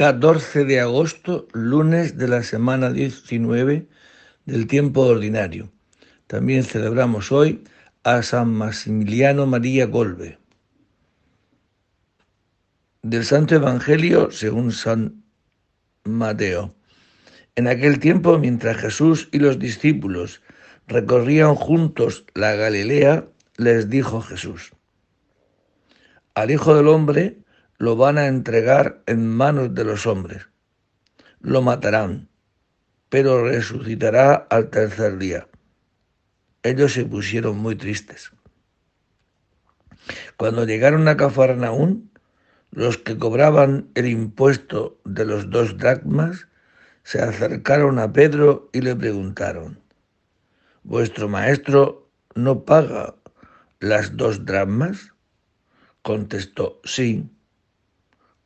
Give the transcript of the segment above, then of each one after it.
14 de agosto, lunes de la semana 19 del tiempo ordinario. También celebramos hoy a San Maximiliano María Golbe. Del Santo Evangelio según San Mateo. En aquel tiempo, mientras Jesús y los discípulos recorrían juntos la Galilea, les dijo Jesús, al Hijo del Hombre lo van a entregar en manos de los hombres. Lo matarán, pero resucitará al tercer día. Ellos se pusieron muy tristes. Cuando llegaron a Cafarnaún, los que cobraban el impuesto de los dos dracmas se acercaron a Pedro y le preguntaron, ¿Vuestro maestro no paga las dos dracmas? Contestó, sí.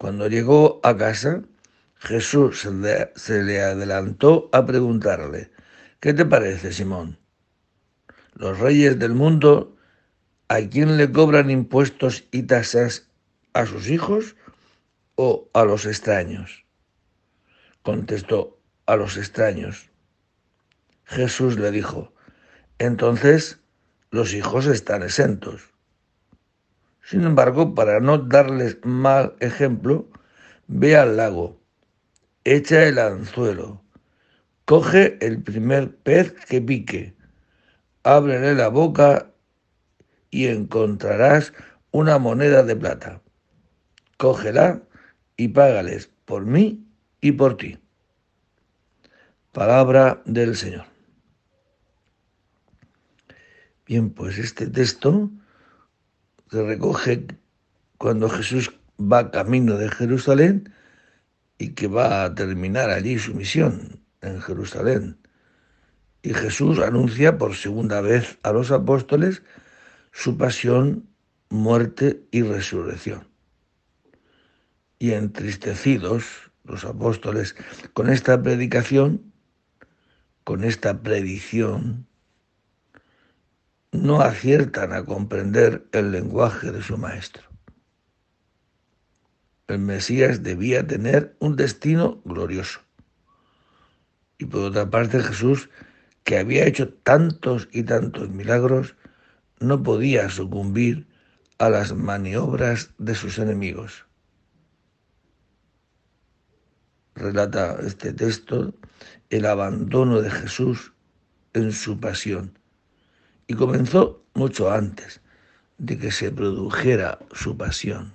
Cuando llegó a casa, Jesús se le, adelantó a preguntarle, ¿qué te parece, Simón? Los reyes del mundo, ¿a quién le cobran impuestos y tasas? ¿A sus hijos o a los extraños? Contestó, a los extraños. Jesús le dijo, entonces los hijos están exentos. Sin embargo, para no darles mal ejemplo, ve al lago, echa el anzuelo, coge el primer pez que pique, ábrele la boca y encontrarás una moneda de plata. Cógela y págales por mí y por ti. Palabra del Señor. Bien, pues este texto se recoge cuando Jesús va camino de Jerusalén y que va a terminar allí su misión en Jerusalén. Y Jesús anuncia por segunda vez a los apóstoles su pasión, muerte y resurrección. Y entristecidos los apóstoles con esta predicación, con esta predicción, no aciertan a comprender el lenguaje de su maestro. El Mesías debía tener un destino glorioso. Y por otra parte Jesús, que había hecho tantos y tantos milagros, no podía sucumbir a las maniobras de sus enemigos. Relata este texto el abandono de Jesús en su pasión y comenzó mucho antes de que se produjera su pasión.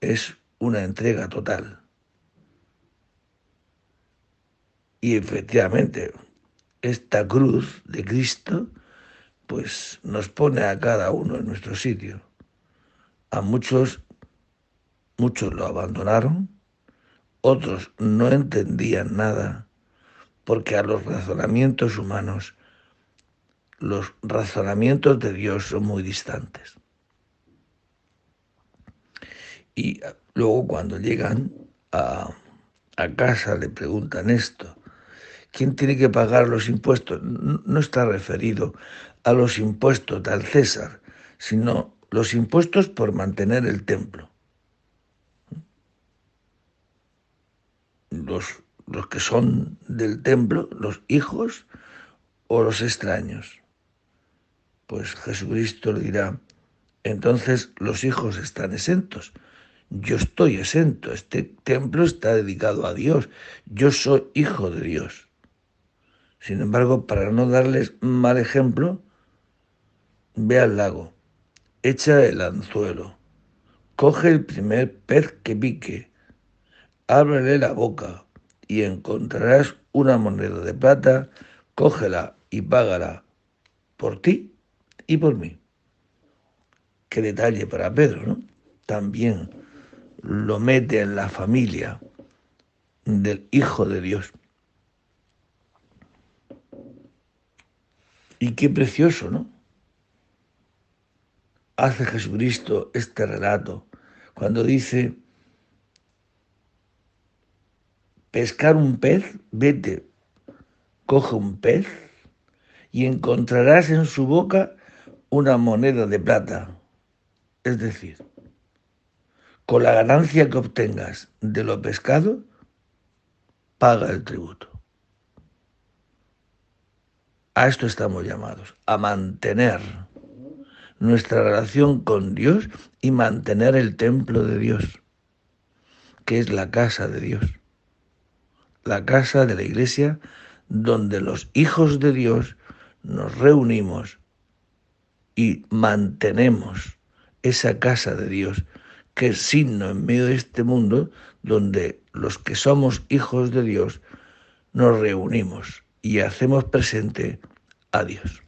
Es una entrega total. Y efectivamente, esta cruz de Cristo, pues nos pone a cada uno en nuestro sitio. A muchos, muchos lo abandonaron, otros no entendían nada, porque a los razonamientos humanos los razonamientos de Dios son muy distantes. Y luego cuando llegan a, casa le preguntan esto. ¿Quién tiene que pagar los impuestos? No está referido a los impuestos del César, sino los impuestos por mantener el templo. Los, los que son del templo, los hijos o los extraños. Pues Jesucristo le dirá, entonces los hijos están exentos. Yo estoy exento, este templo está dedicado a Dios, yo soy hijo de Dios. Sin embargo, para no darles mal ejemplo, ve al lago, echa el anzuelo, coge el primer pez que pique, ábrele la boca y encontrarás una moneda de plata, cógela y págala por ti y por mí. Qué detalle para Pedro, ¿no? También lo mete en la familia del Hijo de Dios. Y qué precioso, ¿no? Hace Jesucristo este relato cuando dice, pescar un pez, vete, coge un pez y encontrarás en su boca una moneda de plata. Es decir, con la ganancia que obtengas de lo pescado, paga el tributo. A esto estamos llamados, a mantener nuestra relación con Dios y mantener el templo de Dios, que es la casa de Dios, la casa de la iglesia donde los hijos de Dios nos reunimos y mantenemos esa casa de Dios, que es signo en medio de este mundo donde los que somos hijos de Dios nos reunimos y hacemos presente a Dios.